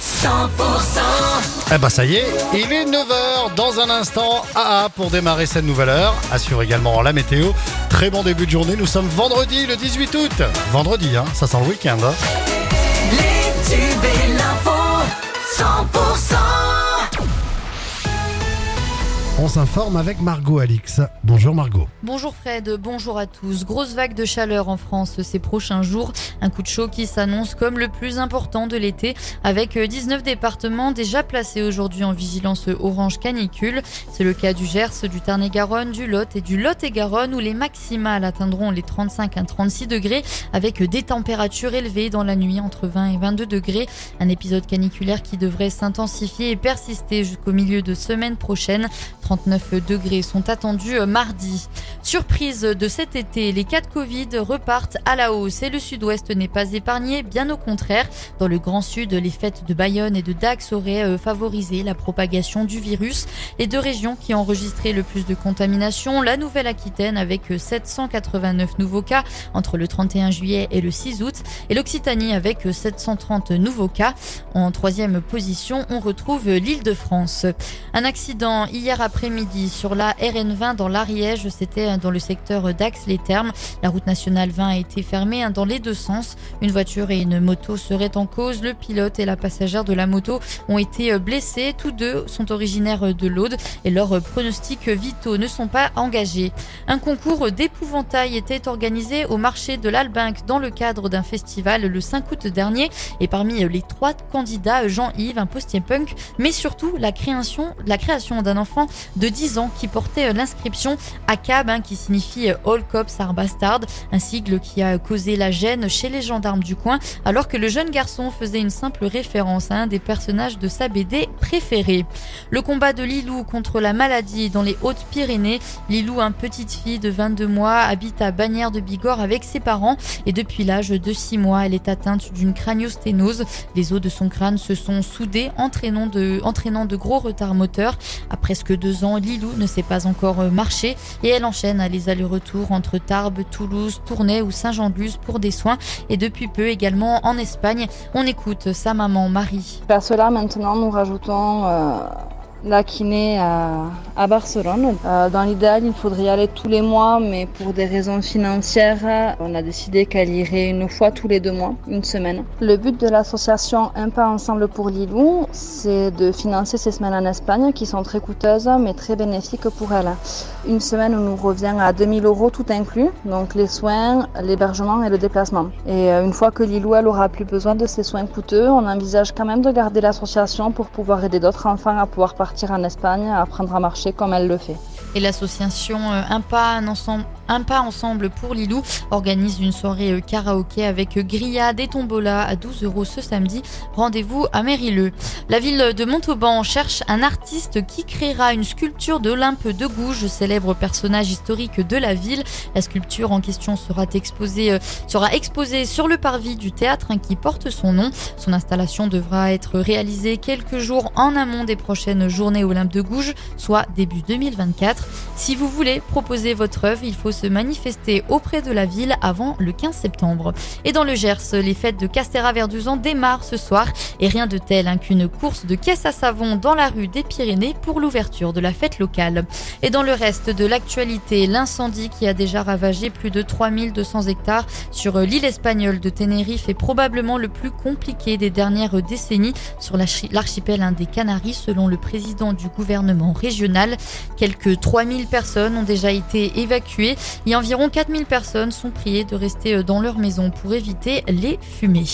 100% Eh bah ça y est, il est 9h dans un instant. AA pour démarrer cette nouvelle heure. Assure également la météo. Très bon début de journée. Nous sommes vendredi le 18 août. Vendredi, hein, ça sent le week-end. hein. Les tubes et s'informe avec Margot Alix. Bonjour Margot. Bonjour Fred, bonjour à tous. Grosse vague de chaleur en France ces prochains jours. Un coup de chaud qui s'annonce comme le plus important de l'été avec 19 départements déjà placés aujourd'hui en vigilance orange canicule. C'est le cas du Gers, du Tarn-et-Garonne, du Lot et du Lot-et-Garonne où les maximales atteindront les 35 à 36 degrés avec des températures élevées dans la nuit entre 20 et 22 degrés. Un épisode caniculaire qui devrait s'intensifier et persister jusqu'au milieu de semaine prochaine. 39 degrés sont attendus mardi. Surprise de cet été, les cas de Covid repartent à la hausse et le sud-ouest n'est pas épargné, bien au contraire. Dans le grand sud, les fêtes de Bayonne et de Dax auraient euh, favorisé la propagation du virus. Les deux régions qui ont enregistré le plus de contamination, la Nouvelle-Aquitaine avec euh, 789 nouveaux cas entre le 31 juillet et le 6 août et l'Occitanie avec euh, 730 nouveaux cas. En troisième position, on retrouve l'Île-de-France. Un accident hier après-midi sur la RN20 dans l'Ariège, c'était dans le secteur d'Ax-les-Thermes. La route nationale 20 a été fermée hein, dans les deux sens. Une voiture et une moto seraient en cause. Le pilote et la passagère de la moto ont été blessés. Tous deux sont originaires de l'Aude et leurs pronostics vitaux ne sont pas engagés. Un concours d'épouvantail était organisé au marché de l'Albinque dans le cadre d'un festival le 5 août dernier. Et parmi les trois candidats, Jean-Yves, un postier punk, mais surtout la création, la création d'un enfant de 10 ans qui portait l'inscription ACAB, hein, qui signifie All Cops Are Bastard, un sigle qui a causé la gêne chez les gendarmes du coin, alors que le jeune garçon faisait une simple référence à un des personnages de sa BD préférée. Le combat de Lilou contre la maladie dans les Hautes-Pyrénées. Lilou, une petite fille de 22 mois, habite à Bagnères de Bigorre avec ses parents et depuis l'âge de 6 mois, elle est atteinte d'une craniosténose. Les os de son crâne se sont soudés, entraînant de, entraînant de gros retards moteurs. À presque deux ans, Lilou ne sait pas encore marcher et elle enchaîne les allers-retours entre Tarbes, Toulouse, Tournai ou Saint-Jean-de-Luz pour des soins et depuis peu également en Espagne. On écoute sa maman Marie. À cela, maintenant, nous rajoutons euh, la kiné à, à Barcelone. Euh, dans l'idéal, il faudrait y aller tous les mois, mais pour des raisons financières, on a décidé qu'elle irait une fois tous les deux mois, une semaine. Le but de l'association Un pas ensemble pour Lilou, c'est de financer ces semaines en Espagne qui sont très coûteuses, mais très bénéfiques pour elle. Une semaine nous revient à 2000 euros tout inclus, donc les soins, l'hébergement et le déplacement. Et euh, une fois que Lilou elle aura plus besoin de ces soins coûteux, on envisage quand même de garder l'association pour pouvoir aider d'autres enfants à pouvoir partir en Espagne, à apprendre à marcher comme elle le fait. Et l'association euh, Un pas, un ensemble, un pas ensemble pour Lilou organise une soirée euh, karaoké avec grillade et tombola à 12 euros ce samedi. Rendez-vous à Mérilleux. La ville de Montauban cherche un artiste qui créera une sculpture d'Olympe de Gouges, célèbre personnage historique de la ville. La sculpture en question sera exposée, euh, sera exposée sur le parvis du théâtre hein, qui porte son nom. Son installation devra être réalisée quelques jours en amont des prochaines journées Olympe de Gouges, soit début 2024. Si vous voulez proposer votre œuvre, il faut se manifester auprès de la ville avant le 15 septembre. Et dans le Gers, les fêtes de Castéra-Verduzan démarrent ce soir et rien de tel hein, qu'une course de caisse à savon dans la rue des Pyrénées pour l'ouverture de la fête locale. Et dans le reste de l'actualité, l'incendie qui a déjà ravagé plus de 3200 hectares sur l'île espagnole de Tenerife est probablement le plus compliqué des dernières décennies sur l'archipel hein, des Canaries selon le président du gouvernement régional. Quelques 3000 personnes ont déjà été évacuées et environ 4000 personnes sont priées de rester dans leur maison pour éviter les fumées.